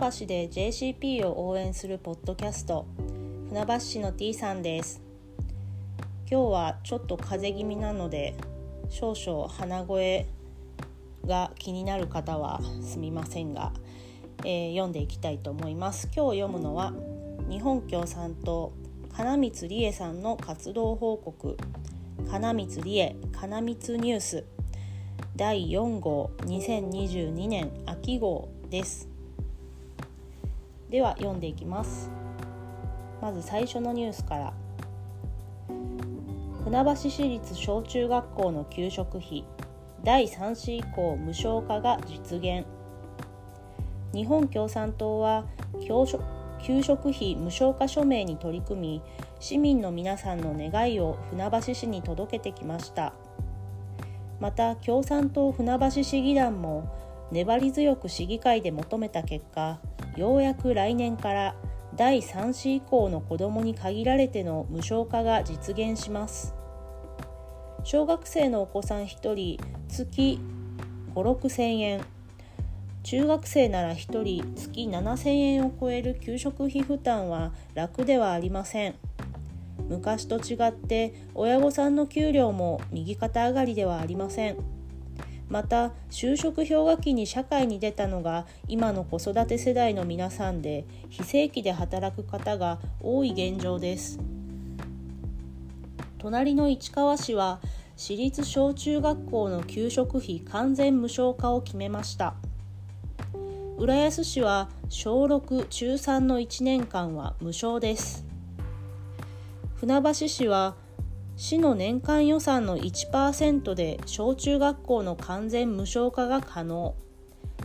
橋で JCP を応援するポッドキャスト。船橋市の T さんです。今日はちょっと風邪気味なので少々鼻声が気になる方はすみませんが、えー、読んでいきたいと思います。今日読むのは日本共産党金光理恵さんの活動報告。金光理恵金光ニュース。第4号2022年秋号です。では読んでいきます。まず最初のニュースから。船橋市立小中学校の給食費。第3子以降無償化が実現。日本共産党は給食費無償化署名に取り組み市民の皆さんの願いを船橋市に届けてきました。また共産党船橋市議団も粘り強く市議会で求めた結果ようやく来年から第3子以降の子どもに限られての無償化が実現します。小学生のお子さん1人月5 6千円中学生なら1人月7000円を超える給食費負担は楽ではありません。昔と違って親御さんの給料も右肩上がりではありません。また就職氷河期に社会に出たのが今の子育て世代の皆さんで非正規で働く方が多い現状です。隣の市川市は私立小中学校の給食費完全無償化を決めました。浦安市は小6中3の1年間は無償です。船橋市は市の年間予算の1%で小中学校の完全無償化が可能。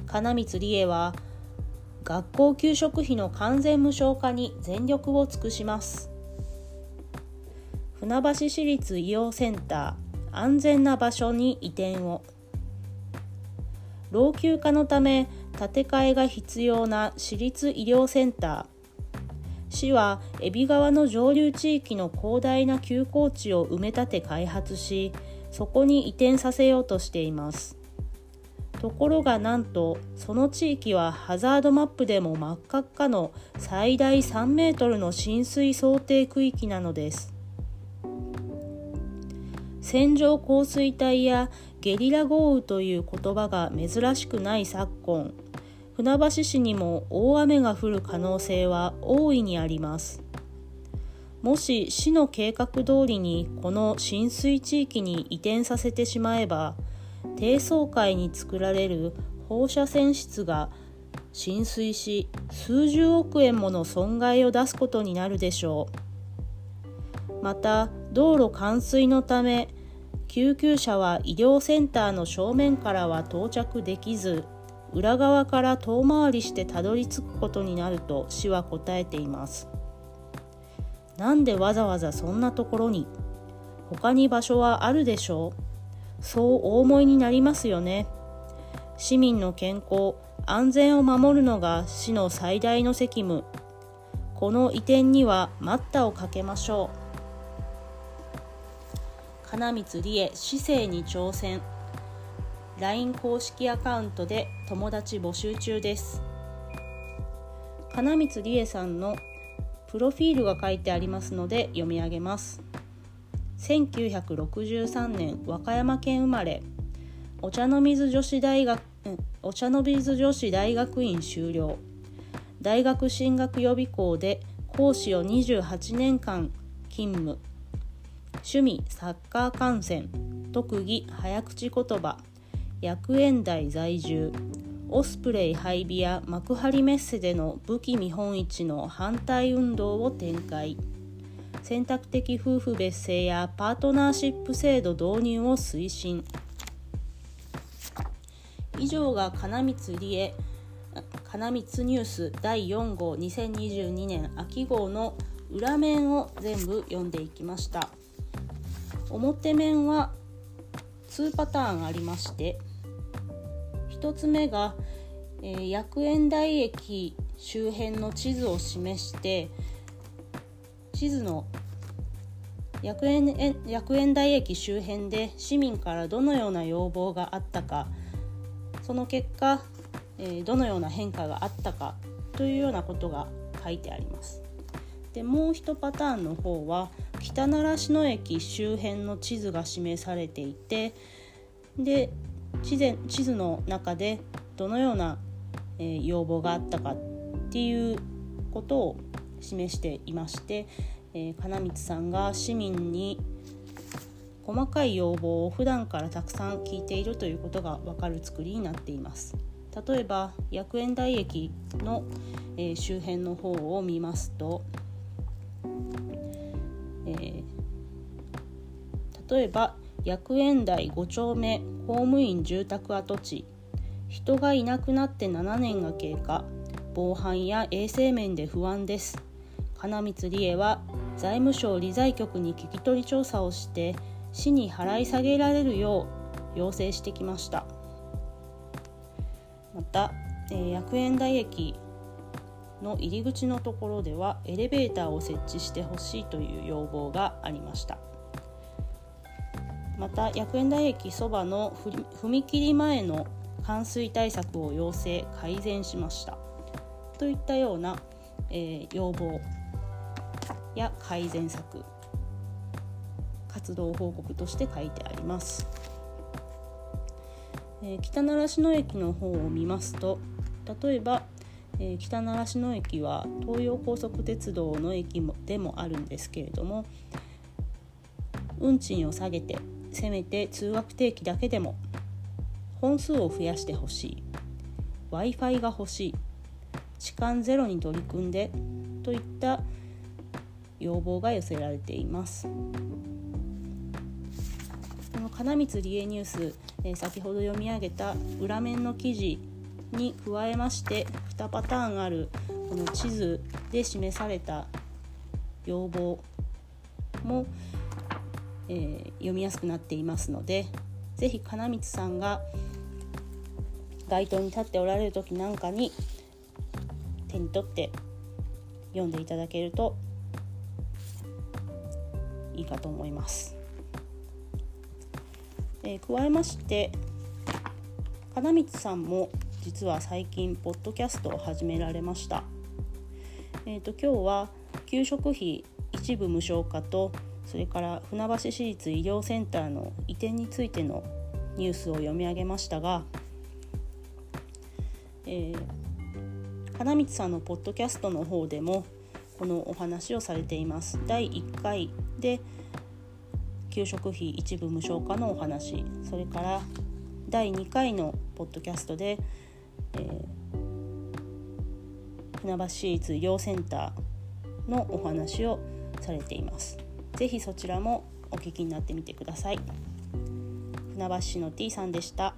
金光理恵は学校給食費の完全無償化に全力を尽くします。船橋市立医療センター安全な場所に移転を。老朽化のため建て替えが必要な市立医療センター市は海老川の上流地域の広大な休耕地を埋め立て開発しそこに移転させようとしています。ところがなんとその地域はハザードマップでも真っ赤っかの最大3メートルの浸水想定区域なのです。線状降水帯やゲリラ豪雨という言葉が珍しくない昨今。船橋市にも大雨が降る可能性は大いにあります。もし市の計画通りにこの浸水地域に移転させてしまえば低層階に作られる放射線室が浸水し数十億円もの損害を出すことになるでしょう。また道路冠水のため救急車は医療センターの正面からは到着できず裏側から遠回りしてたどり着くことになると市は答えています。なんでわざわざそんなところに？他に場所はあるでしょう？そうお思いになりますよね。市民の健康安全を守るのが市の最大の責務。この移転には待ったをかけましょう。金光理恵市政に挑戦。LINE 公式アカウントで友達募集中です。金光理恵さんのプロフィールが書いてありますので読み上げます。1963年和歌山県生まれ。お茶の水女子大学お茶の水女子大学院修了。大学進学予備校で講師を28年間勤務。趣味サッカー観戦。特技早口言葉。薬園台在住。オスプレイ配備や幕張メッセでの武器見本市の反対運動を展開。選択的夫婦別姓やパートナーシップ制度導入を推進。以上が金光理恵金光ニュース第4号2022年秋号の裏面を全部読んでいきました。表面は2パターンありまして1つ目が、えー、薬園台駅周辺の地図を示して地図の薬園薬園台駅周辺で市民からどのような要望があったかその結果、えー、どのような変化があったかというようなことが書いてあります。でもう一パターンの方は北習志野駅周辺の地図が示されていてで地図の中でどのような、えー、要望があったかっていうことを示していまして、えー、金光さんが市民に細かい要望を普段からたくさん聞いているということが分かる作りになっています。例えば薬園台駅の、えー、周辺の方を見ますと、えー、例えば薬園台5丁目公務員住宅跡地。人がいなくなって7年が経過。防犯や衛生面で不安です。金光理恵は財務省理財局に聞き取り調査をして市に払い下げられるよう要請してきました。また、えー、薬園台駅の入り口のところではエレベーターを設置してほしいという要望がありました。また薬園台駅そばの踏切前の冠水対策を要請改善しました。といったような、えー、要望や改善策活動報告として書いてあります、えー、北習志野駅の方を見ますと例えば、えー、北習志野駅は東洋高速鉄道の駅もでもあるんですけれども運賃を下げてせめて通学定期だけでも本数を増やしてほしい w i f i が欲しい痴漢ゼロに取り組んでといった要望が寄せられています。この金光理恵ニュース、え、先ほど読み上げた裏面の記事に加えまして2パターンあるこの地図で示された要望も、えー、読みやすくなっていますので是非金光さんが街頭に立っておられる時なんかに手に取って読んでいただけるといいかと思います。えー、加えまして金光さんも実は最近ポッドキャストを始められました。えーと、今日は給食費一部無償化とそれから船橋市立医療センターの移転についてのニュースを読み上げましたが、えー、金光さんのポッドキャストの方でもこのお話をされています。第1回で給食費一部無償化のお話それから第2回のポッドキャストで、えー、船橋市立医療センターのお話をされています。ぜひそちらもお聞きになってみてください。船橋市の T さんでした。